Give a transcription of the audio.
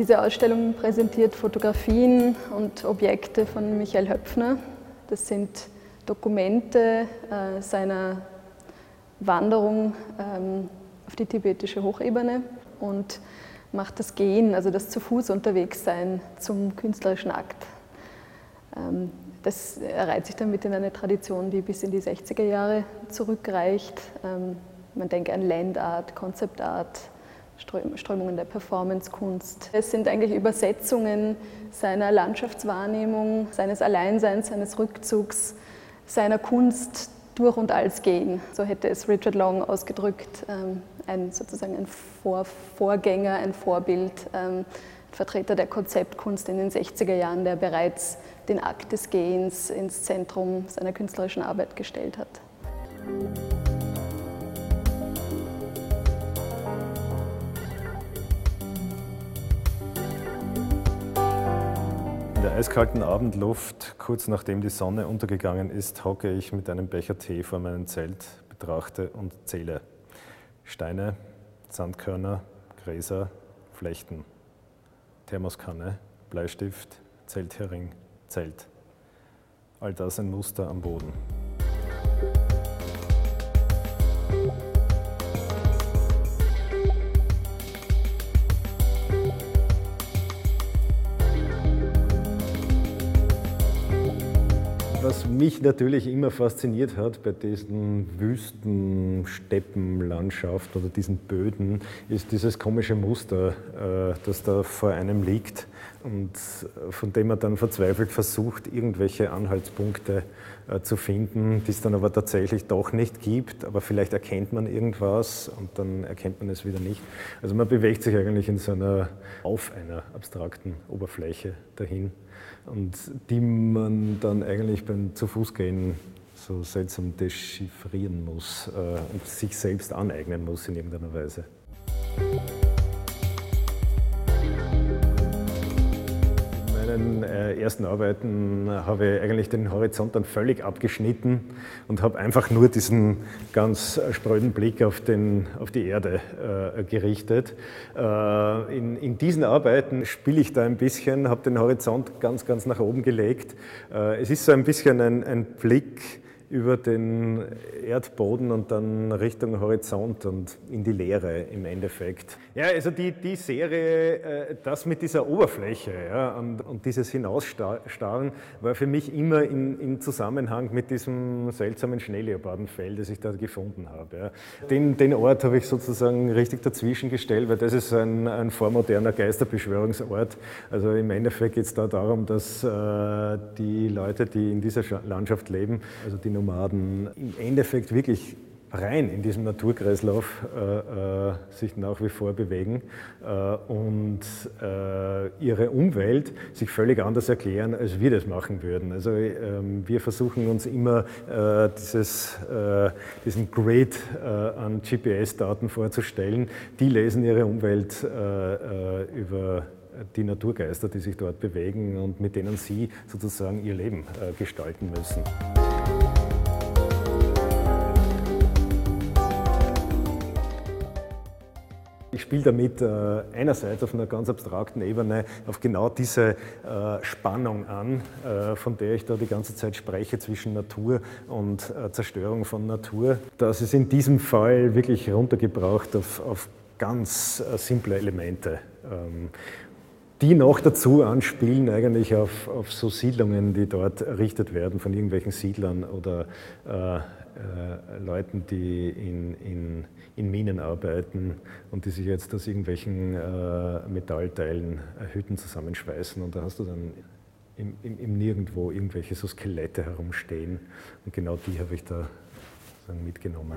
Diese Ausstellung präsentiert Fotografien und Objekte von Michael Höpfner. Das sind Dokumente äh, seiner Wanderung ähm, auf die tibetische Hochebene und macht das Gehen, also das zu Fuß unterwegs sein, zum künstlerischen Akt. Ähm, das erreiht sich damit in eine Tradition, die bis in die 60er Jahre zurückreicht. Ähm, man denke an Landart, Konzeptart, Strömungen der Performancekunst. Es sind eigentlich Übersetzungen seiner Landschaftswahrnehmung, seines Alleinseins, seines Rückzugs, seiner Kunst durch und als Gehen. So hätte es Richard Long ausgedrückt, ähm, ein, sozusagen ein Vor Vorgänger, ein Vorbild, ähm, Vertreter der Konzeptkunst in den 60er Jahren, der bereits den Akt des Gehens ins Zentrum seiner künstlerischen Arbeit gestellt hat. In der eiskalten Abendluft, kurz nachdem die Sonne untergegangen ist, hocke ich mit einem Becher Tee vor meinem Zelt, betrachte und zähle. Steine, Sandkörner, Gräser, Flechten. Thermoskanne, Bleistift, Zelthering, Zelt. All das ein Muster am Boden. Mich natürlich immer fasziniert hat bei diesen Wüsten, Steppenlandschaft oder diesen Böden, ist dieses komische Muster, äh, das da vor einem liegt und von dem man dann verzweifelt versucht, irgendwelche Anhaltspunkte äh, zu finden, die es dann aber tatsächlich doch nicht gibt. Aber vielleicht erkennt man irgendwas und dann erkennt man es wieder nicht. Also man bewegt sich eigentlich in so einer, auf einer abstrakten Oberfläche dahin und die man dann eigentlich beim zu Fuß gehen so seltsam dechiffrieren muss äh, und sich selbst aneignen muss in irgendeiner Weise. Meinen äh, ersten Arbeiten habe ich eigentlich den Horizont dann völlig abgeschnitten und habe einfach nur diesen ganz spröden Blick auf, den, auf die Erde äh, gerichtet. Äh, in, in, diesen Arbeiten spiele ich da ein bisschen, habe den Horizont ganz, ganz nach oben gelegt. Äh, es ist so ein bisschen ein, ein Blick, über den Erdboden und dann Richtung Horizont und in die Leere im Endeffekt. Ja, also die, die Serie, äh, das mit dieser Oberfläche ja, und, und dieses Hinausstarren war für mich immer in, in Zusammenhang mit diesem seltsamen Schneeleopardenfell, das ich da gefunden habe. Ja. Den, den Ort habe ich sozusagen richtig dazwischen gestellt, weil das ist ein, ein vormoderner Geisterbeschwörungsort. Also im Endeffekt geht es da darum, dass äh, die Leute, die in dieser Landschaft leben, also die Nomaden im Endeffekt wirklich rein in diesem Naturkreislauf äh, äh, sich nach wie vor bewegen äh, und äh, ihre Umwelt sich völlig anders erklären, als wir das machen würden. Also ähm, wir versuchen uns immer äh, dieses, äh, diesen Grid an GPS-Daten vorzustellen. Die lesen ihre Umwelt über die Naturgeister, die sich dort bewegen und mit denen sie sozusagen ihr Leben gestalten müssen. Ich spiele damit äh, einerseits auf einer ganz abstrakten Ebene auf genau diese äh, Spannung an, äh, von der ich da die ganze Zeit spreche zwischen Natur und Zerstörung von Natur. Das ist in diesem Fall wirklich runtergebraucht auf, auf ganz simple Elemente. Die noch dazu anspielen eigentlich auf, auf so Siedlungen, die dort errichtet werden von irgendwelchen Siedlern oder äh, äh, Leuten, die in, in, in, Minen arbeiten und die sich jetzt aus irgendwelchen äh, Metallteilen äh, Hütten zusammenschweißen. Und da hast du dann im, im, im, Nirgendwo irgendwelche so Skelette herumstehen. Und genau die habe ich da mitgenommen.